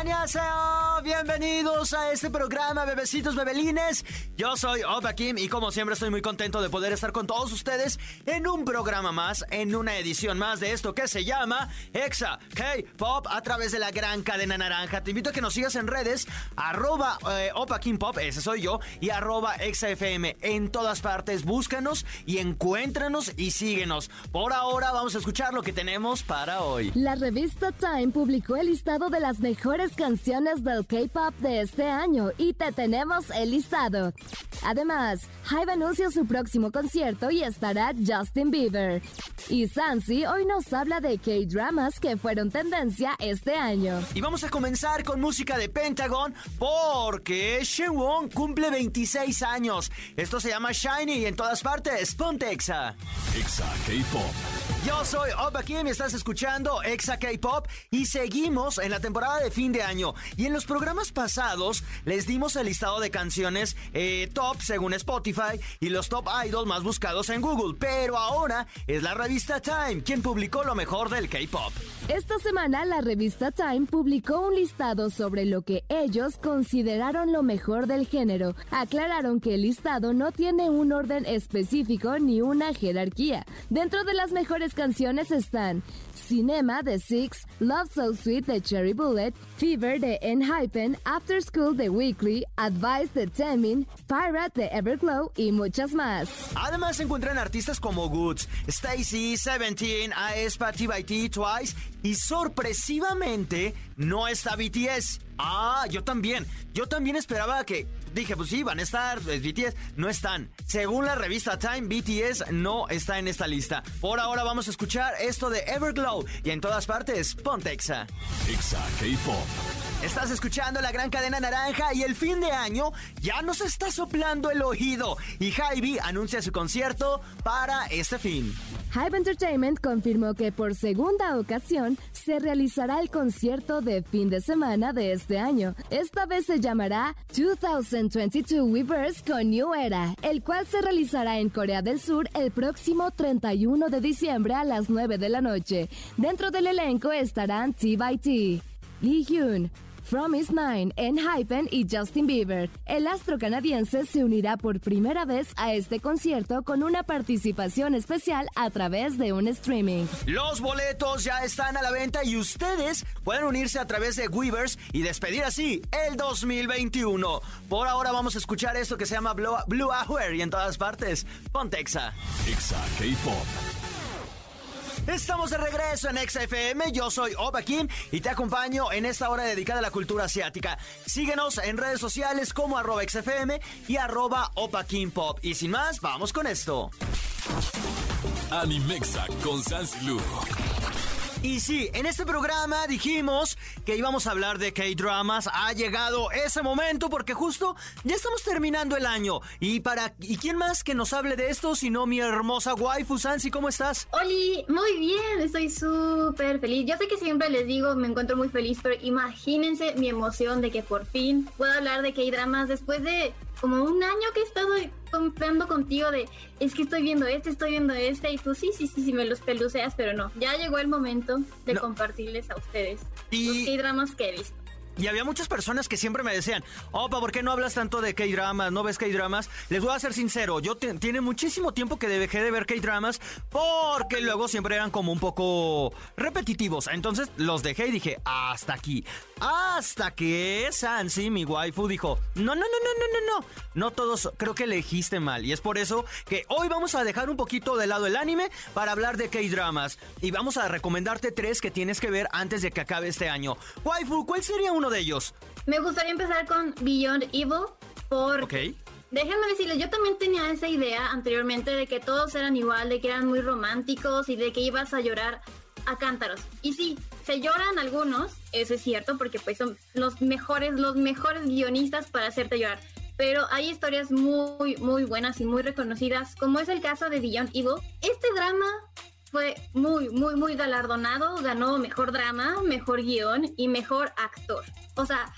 ¡Annyeonghaseyo! Bienvenidos a este programa, bebecitos, bebelines. Yo soy Opa Kim y como siempre estoy muy contento de poder estar con todos ustedes en un programa más, en una edición más de esto que se llama Exa K-Pop a través de la gran cadena naranja. Te invito a que nos sigas en redes, arroba eh, Opa Kim Pop, ese soy yo, y arroba ExaFM. En todas partes, búscanos y encuéntranos y síguenos. Por ahora vamos a escuchar lo que tenemos para hoy. La revista Time publicó el listado de las mejores canciones del K-pop de este año y te tenemos el listado. Además, Hybe anuncia su próximo concierto y estará Justin Bieber. Y Sansi hoy nos habla de K-dramas que fueron tendencia este año. Y vamos a comenzar con música de Pentagon porque Shenwon cumple 26 años. Esto se llama Shiny y en todas partes. Ponte Exa. Exa K-Pop. Yo soy Opa Kim y estás escuchando Exa K-Pop y seguimos en la temporada de fin de año. Y en los programas pasados les dimos el listado de canciones eh, top según Spotify y los top idols más buscados en Google. Pero ahora es la revista Time quien publicó lo mejor del K-Pop. Esta semana la revista Time publicó un listado sobre lo que ellos consideraron lo mejor del género. Aclararon que el listado no tiene un orden específico ni una jerarquía. Dentro de las mejores canciones están Cinema de Six, Love So Sweet de Cherry Bullet, Fever de Enhypen, After School de Weekly, Advice de Temin, Pirate de Everglow y muchas más. Además se encuentran artistas como Goods, Stacy, Seventeen, aespa, T Twice y sorpresivamente no está BTS. Ah, yo también. Yo también esperaba que. Dije, pues sí, van a estar BTS. No están. Según la revista Time, BTS no está en esta lista. Por ahora vamos a escuchar esto de Everglow y en todas partes, Pontexa. Estás escuchando la gran cadena naranja y el fin de año ya nos está soplando el oído. Y Hybe anuncia su concierto para este fin. Hype Entertainment confirmó que por segunda ocasión se realizará el concierto de fin de semana de este año. Esta vez se llamará 2022 Weverse con New Era, el cual se realizará en Corea del Sur el próximo 31 de diciembre a las 9 de la noche. Dentro del elenco estarán T by T, Lee Hyun, From Is Nine, Hypen y Justin Bieber. El astro canadiense se unirá por primera vez a este concierto con una participación especial a través de un streaming. Los boletos ya están a la venta y ustedes pueden unirse a través de Weavers y despedir así el 2021. Por ahora vamos a escuchar esto que se llama Blue, Blue Hour y en todas partes, Pontexa. Exa K-Pop. Estamos de regreso en XFM, yo soy Oba Kim y te acompaño en esta hora dedicada a la cultura asiática. Síguenos en redes sociales como arroba XFM y arroba Opa Kim Pop. Y sin más, vamos con esto. Animexa con Sansilu. Y sí, en este programa dijimos que íbamos a hablar de K-dramas. Ha llegado ese momento porque justo ya estamos terminando el año. Y para y quién más que nos hable de esto sino mi hermosa waifu Sansi, ¿cómo estás? Oli, muy bien, estoy súper feliz. Yo sé que siempre les digo, me encuentro muy feliz, pero imagínense mi emoción de que por fin puedo hablar de K-dramas después de como un año que he estado comprando contigo de es que estoy viendo este, estoy viendo este, y tú sí, sí, sí, sí me los peluceas, pero no. Ya llegó el momento de compartirles a ustedes y... los que he visto. Y había muchas personas que siempre me decían, Opa, ¿por qué no hablas tanto de K-dramas? ¿No ves K-dramas? Les voy a ser sincero, yo tiene muchísimo tiempo que dejé de ver K-dramas porque luego siempre eran como un poco repetitivos. Entonces los dejé y dije, hasta aquí. Hasta que Sansi, mi waifu, dijo, no, no, no, no, no, no, no. No todos, creo que elegiste mal. Y es por eso que hoy vamos a dejar un poquito de lado el anime para hablar de K-dramas. Y vamos a recomendarte tres que tienes que ver antes de que acabe este año. Waifu, ¿cuál sería uno de ellos? Me gustaría empezar con Beyond Evil por... Ok. Déjenme decirles, yo también tenía esa idea anteriormente de que todos eran igual, de que eran muy románticos y de que ibas a llorar a cántaros. Y sí, se lloran algunos, eso es cierto, porque pues son los mejores, los mejores guionistas para hacerte llorar. Pero hay historias muy, muy buenas y muy reconocidas, como es el caso de Beyond Evil. Este drama fue muy, muy, muy galardonado. Ganó mejor drama, mejor guion y mejor actor. O sea,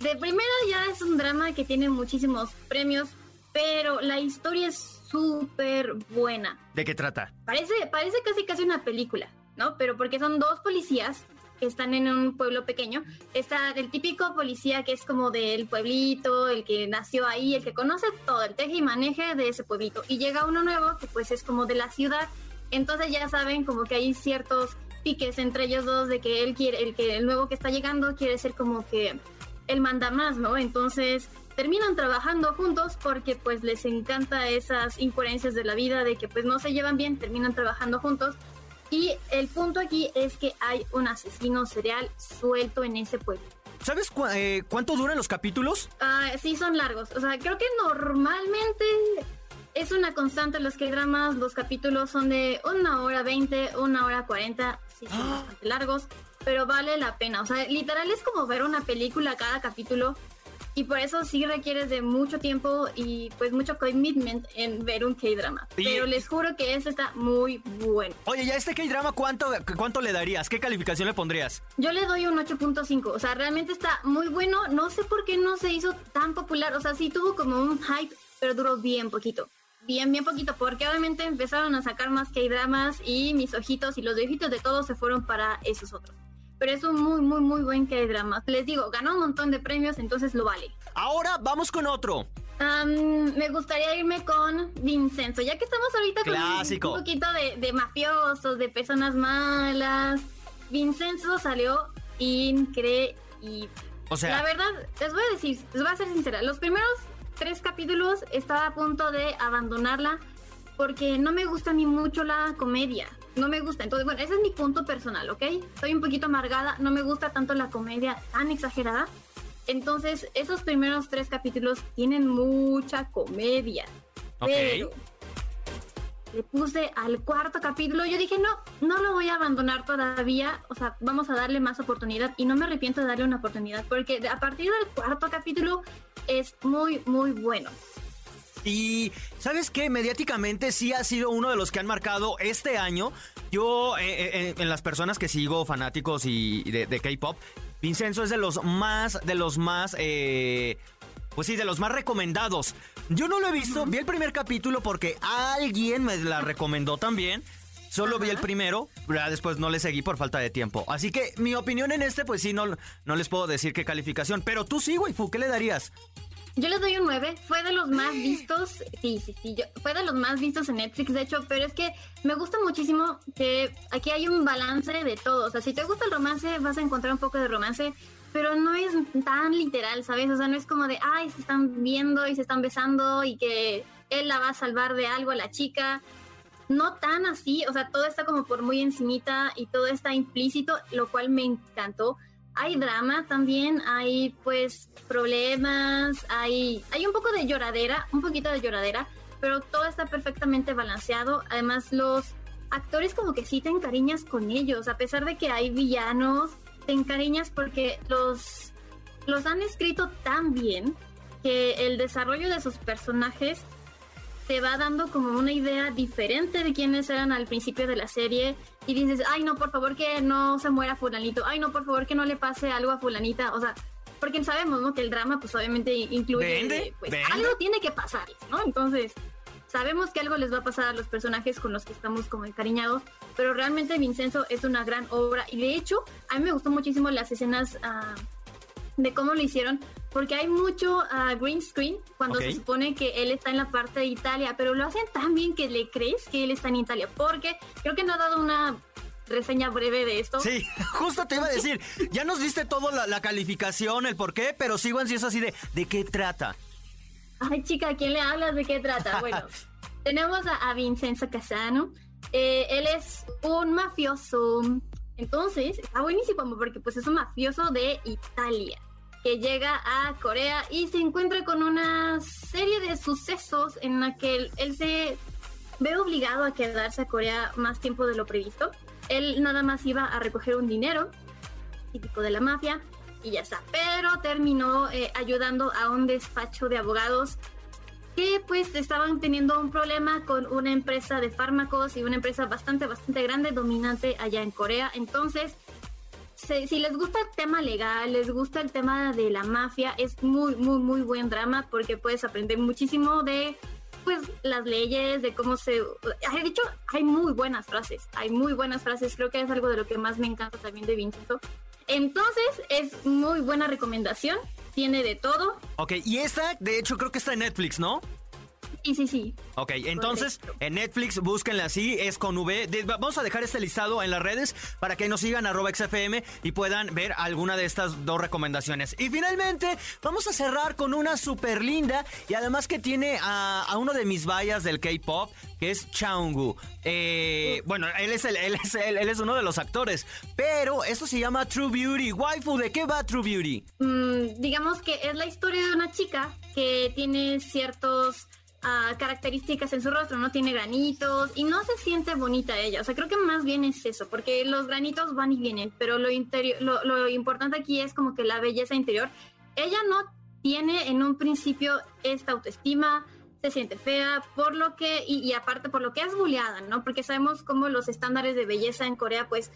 de primera ya es un drama que tiene muchísimos premios, pero la historia es súper buena. ¿De qué trata? Parece, parece casi casi una película, ¿no? Pero porque son dos policías que están en un pueblo pequeño. Está el típico policía que es como del pueblito, el que nació ahí, el que conoce todo, el teje y maneje de ese pueblito. Y llega uno nuevo que pues es como de la ciudad. Entonces ya saben como que hay ciertos piques entre ellos dos de que él quiere, el que el nuevo que está llegando quiere ser como que él manda más, ¿no? Entonces terminan trabajando juntos porque pues les encanta esas incoherencias de la vida, de que pues no se llevan bien, terminan trabajando juntos. Y el punto aquí es que hay un asesino serial suelto en ese pueblo. ¿Sabes eh, cuánto duran los capítulos? Ah, sí, son largos. O sea, creo que normalmente es una constante los que dramas, los capítulos son de una hora veinte, una hora cuarenta, sí son ¡Ah! bastante largos, pero vale la pena. O sea, literal es como ver una película cada capítulo y por eso sí requieres de mucho tiempo y pues mucho commitment en ver un K-drama. Pero les juro que ese está muy bueno. Oye, ya este K-drama, ¿cuánto, ¿cuánto le darías? ¿Qué calificación le pondrías? Yo le doy un 8.5. O sea, realmente está muy bueno. No sé por qué no se hizo tan popular. O sea, sí tuvo como un hype, pero duró bien poquito. Bien, bien poquito, porque obviamente empezaron a sacar más K-dramas y mis ojitos y los ojitos de todos se fueron para esos otros pero es un muy, muy, muy buen K-drama. Les digo, ganó un montón de premios, entonces lo vale. Ahora vamos con otro. me gustaría irme con Vincenzo, ya que estamos ahorita con un poquito de, de, mafiosos, de personas malas. Vincenzo salió increíble. O sea, la verdad, les voy a decir, les voy a ser sincera, los primeros tres capítulos estaba a punto de abandonarla porque no me gusta ni mucho la comedia no me gusta. Entonces, bueno, ese es mi punto personal, ¿ok? Soy un poquito amargada, no me gusta tanto la comedia tan exagerada. Entonces, esos primeros tres capítulos tienen mucha comedia. Pero le puse al cuarto capítulo, yo dije, no, no lo voy a abandonar todavía, o sea, vamos a darle más oportunidad y no me arrepiento de darle una oportunidad porque a partir del cuarto capítulo es muy, muy bueno. Y sabes qué, mediáticamente sí ha sido uno de los que han marcado este año. Yo, eh, eh, eh, en las personas que sigo, fanáticos y de, K-pop, Vincenzo es de los más, de los más, pues sí, de los más recomendados. Yo no lo he visto, vi el primer capítulo porque alguien me la recomendó también. Solo vi el primero, ya después no le seguí por falta de tiempo. Así que mi opinión en este, pues sí, no, no les puedo decir qué calificación. Pero tú sí, Waifu, ¿qué le darías? Yo le doy un 9. Fue de los más vistos. Sí, sí, sí. fue de los más vistos en Netflix, de hecho. Pero es que me gusta muchísimo que aquí hay un balance de todo. O sea, si te gusta el romance, vas a encontrar un poco de romance. Pero no es tan literal, ¿sabes? O sea, no es como de, ay, se están viendo y se están besando y que él la va a salvar de algo a la chica. No tan así. O sea, todo está como por muy encimita y todo está implícito, lo cual me encantó hay drama también, hay pues problemas, hay, hay un poco de lloradera, un poquito de lloradera, pero todo está perfectamente balanceado. Además, los actores como que sí te encariñas con ellos, a pesar de que hay villanos, te encariñas porque los, los han escrito tan bien que el desarrollo de sus personajes te va dando como una idea diferente de quiénes eran al principio de la serie y dices, ay no, por favor que no se muera fulanito, ay no, por favor que no le pase algo a fulanita, o sea, porque sabemos, ¿no? Que el drama pues obviamente incluye, pues algo tiene que pasarles, ¿no? Entonces, sabemos que algo les va a pasar a los personajes con los que estamos como encariñados, pero realmente Vincenzo es una gran obra y de hecho a mí me gustó muchísimo las escenas uh, de cómo lo hicieron, porque hay mucho uh, green screen cuando se supone que él está en la parte de Italia, pero lo hacen tan bien que le crees que él está en Italia, porque creo que no ha dado una reseña breve de esto. Sí, justo te iba a decir, ya nos diste todo la, calificación, el por qué, pero sigo ansioso así de, ¿de qué trata? Ay, chica, ¿a quién le hablas? ¿De qué trata? Bueno, tenemos a, Vincenzo Casano. Eh, él es un mafioso entonces, está buenísimo porque pues es un mafioso de Italia que llega a Corea y se encuentra con una serie de sucesos en la que él, se ve obligado a quedarse a Corea más tiempo de lo previsto. Él nada más iba a recoger un dinero típico de la mafia y ya está. Pero terminó eh, ayudando a un despacho de abogados que pues estaban teniendo un problema con una empresa de fármacos y una empresa bastante, bastante grande, dominante allá en Corea. Entonces, si, les gusta el tema legal, les gusta el tema de la mafia, es muy, muy, muy buen drama porque puedes aprender muchísimo de pues las leyes, de cómo se... He dicho, hay muy buenas frases, hay muy buenas frases, creo que es algo de lo que más me encanta también de Vincenzo. Entonces, es muy buena recomendación, tiene de todo. Ok, y esta, de hecho, creo que está en Netflix, ¿no? Sí, sí, sí. Ok, entonces en Netflix búsquenla así, es con V. vamos a dejar este listado en las redes para que nos sigan arroba XFM y puedan ver alguna de estas dos recomendaciones. Y finalmente, vamos a cerrar con una súper linda y además que tiene a, uno de mis vallas del K-pop, que es Chaungu. Eh, bueno, él es, el, él, es él es uno de los actores, pero esto se llama True Beauty. Waifu, ¿de qué va True Beauty? Mm, digamos que es la historia de una chica que tiene ciertos características en su rostro, no tiene granitos y no se siente bonita ella. O sea, creo que más bien es eso, porque los granitos van y vienen, pero lo, interior, lo, importante aquí es como que la belleza interior. Ella no tiene en un principio esta autoestima, se siente fea, por lo que, y, y aparte por lo que es bulleada, ¿no? Porque sabemos cómo los estándares de belleza en Corea, pues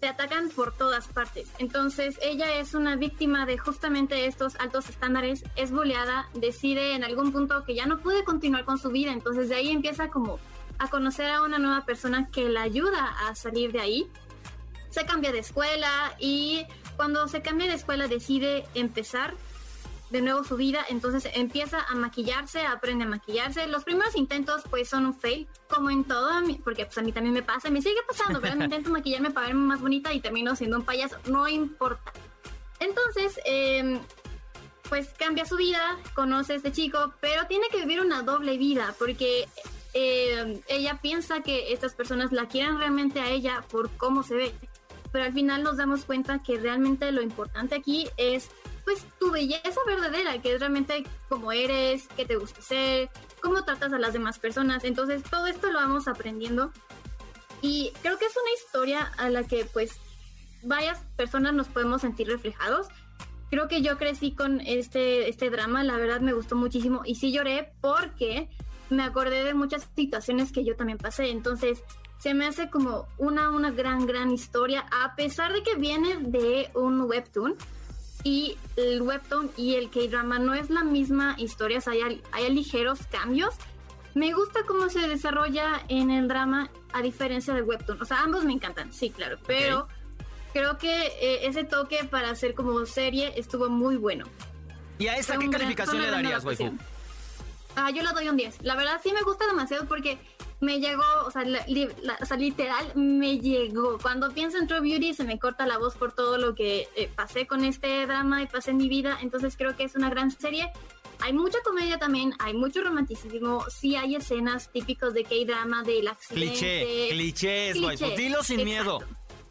te atacan por todas partes. Entonces, ella es una víctima de justamente estos altos estándares, es boleada, decide en algún punto que ya no puede continuar con su vida, entonces de ahí empieza como a conocer a una nueva persona que la ayuda a salir de ahí. Se cambia de escuela y cuando se cambia de escuela decide empezar de nuevo su vida, entonces empieza a maquillarse, aprende a maquillarse. Los primeros intentos pues son un fail, como en todo, porque pues a mí también me pasa, me sigue pasando, pero me intento maquillarme para verme más bonita y termino siendo un payaso, no importa. Entonces, em, pues cambia su vida, conoce a este chico, pero tiene que vivir una doble vida, porque em, ella piensa que estas personas la quieren realmente a ella por cómo se ve, pero al final nos damos cuenta que realmente lo importante aquí es pues tu belleza verdadera, que es realmente cómo eres, qué te gusta ser, cómo tratas a las demás personas. Entonces todo esto lo vamos aprendiendo y creo que es una historia a la que pues varias personas nos podemos sentir reflejados. Creo que yo crecí con este, este drama, la verdad me gustó muchísimo y sí lloré porque me acordé de muchas situaciones que yo también pasé. Entonces, se me hace como una, una gran, gran historia, a pesar de que viene de un webtoon y el webtoon y el K-drama no es la misma historia, hay, hay ligeros cambios. Me gusta cómo se desarrolla en el drama a diferencia del webtoon. O sea, ambos me encantan, sí, claro, pero creo que eh, ese toque para hacer como serie estuvo muy bueno. ¿Y a esta qué calificación le darías, waifu? Ah, yo le doy un 10. La verdad sí me gusta demasiado porque me llegó, o sea, literal, me llegó. Cuando pienso en True Beauty se me corta la voz por todo lo que eh, pasé con este drama y pasé en mi vida, entonces creo que es una gran serie. Hay mucha comedia también, hay mucho romanticismo, sí hay escenas típicos de K-drama, del accidente. Cliché, clichés, cliché, dilo sin miedo.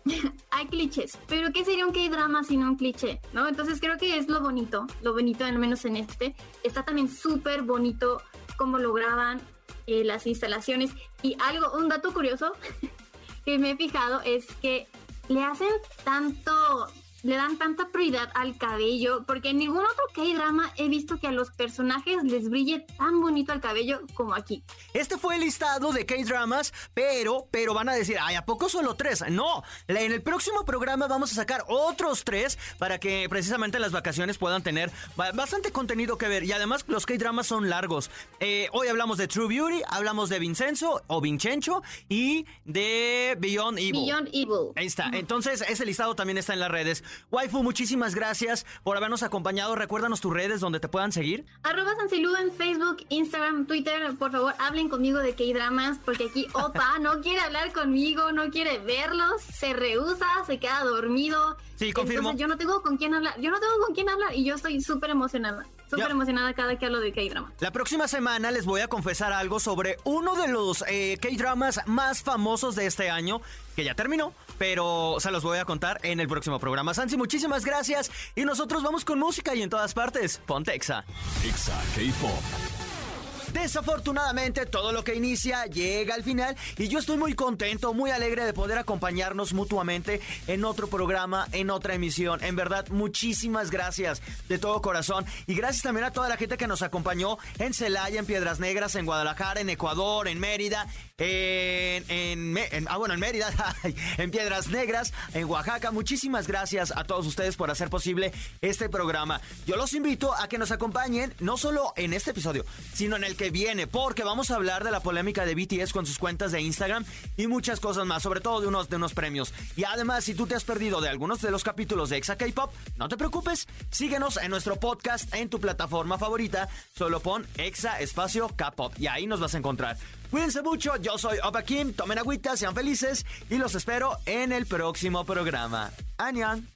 hay clichés, pero ¿qué sería un K-drama no un cliché? ¿No? Entonces creo que es lo bonito, lo bonito al menos en este. Está también súper bonito cómo lo graban, eh, las instalaciones. Y algo, un dato curioso que me he fijado es que le hacen tanto le dan tanta prioridad al cabello, porque en ningún otro K-drama he visto que a los personajes les brille tan bonito el cabello como aquí. Este fue el listado de K-dramas, pero, pero van a decir, ay, ¿a poco solo tres? No, en el próximo programa vamos a sacar otros tres para que precisamente en las vacaciones puedan tener bastante contenido que ver. Y además los K-dramas son largos. Eh, hoy hablamos de True Beauty, hablamos de Vincenzo o Vincenzo y de Beyond Evil. Beyond Evil. Ahí está. Entonces, ese listado también está en las redes. Waifu, muchísimas gracias por habernos acompañado. Recuérdanos tus redes donde te puedan seguir. Arroba Sansilu en Facebook, Instagram, Twitter. Por favor, hablen conmigo de K-Dramas, porque aquí Opa no quiere hablar conmigo, no quiere verlos, se rehúsa, se queda dormido. Sí, confirmo. Entonces yo no tengo con quién hablar, yo no tengo con quién hablar y yo estoy súper emocionada. Súper emocionada cada que hablo de K-drama. La próxima semana les voy a confesar algo sobre uno de los eh, K-dramas más famosos de este año, que ya terminó, pero se los voy a contar en el próximo programa. Sansi, muchísimas gracias y nosotros vamos con música y en todas partes. Ponte Exa. Exa K-Pop. Desafortunadamente, todo lo que inicia llega al final y yo estoy muy contento, muy alegre de poder acompañarnos mutuamente en otro programa, en otra emisión. En verdad, muchísimas gracias de todo corazón y gracias también a toda la gente que nos acompañó en Celaya, en Piedras Negras, en Guadalajara, en Ecuador, en Mérida, en, ah, bueno, en Mérida, en Piedras Negras, en Oaxaca. Muchísimas gracias a todos ustedes por hacer posible este programa. Yo los invito a que nos acompañen no solo en este episodio, sino en el que viene, porque vamos a hablar de la polémica de BTS con sus cuentas de Instagram y muchas cosas más, sobre todo de unos, de unos premios. Y además, si tú te has perdido de algunos de los capítulos de Exa K-Pop, no te preocupes, síguenos en nuestro podcast en tu plataforma favorita, solo pon Exa Espacio K-Pop y ahí nos vas a encontrar. Cuídense mucho, yo soy Opa Kim, tomen agüita, sean felices y los espero en el próximo programa. Anian.